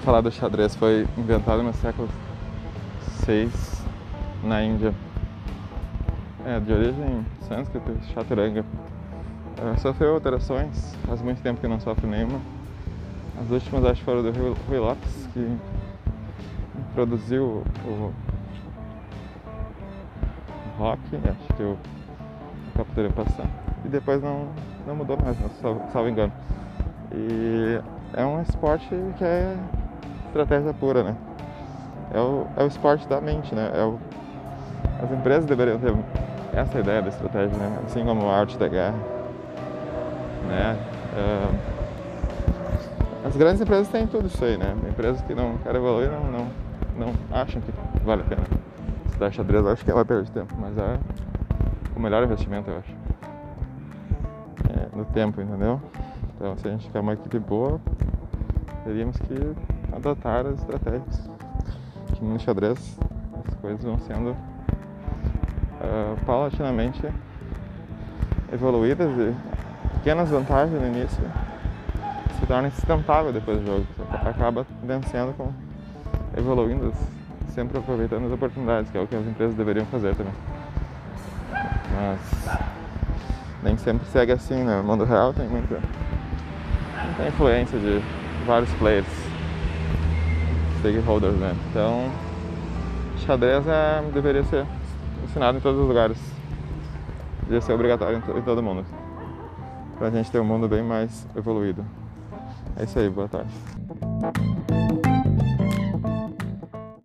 falar do xadrez foi inventado no século VI na Índia. É, de origem sânscrita, chaturanga. Sofreu alterações, faz muito tempo que não sofre nenhuma. As últimas acho que foram do Rui Lopes, que produziu o rock, acho que o captura passar. E depois não, não mudou mais, salvo, salvo engano. E é um esporte que é estratégia pura, né? É o, é o esporte da mente, né? É o, as empresas deveriam ter essa ideia da estratégia, né? Assim como a arte da guerra, né? É, as grandes empresas têm tudo isso aí, né? Empresas que não querem evoluir não, não, não acham que vale a pena. Estudar xadrez eu acho que é uma perda de tempo, mas é o melhor investimento, eu acho. É, no tempo, entendeu? Então, se a gente quer uma equipe boa, teríamos que adotar as estratégias. Que no xadrez as coisas vão sendo uh, paulatinamente evoluídas e pequenas vantagens no início se tornam sustentável depois do jogo. Você acaba vencendo com evoluindo, sempre aproveitando as oportunidades, que é o que as empresas deveriam fazer também. Mas nem sempre segue assim, né? No mundo real tem muita, muita influência de vários players, stakeholders, né? Então, xadrez é, deveria ser ensinado em todos os lugares. Deveria ser obrigatório em todo mundo. Pra gente ter um mundo bem mais evoluído. É isso aí, boa tarde.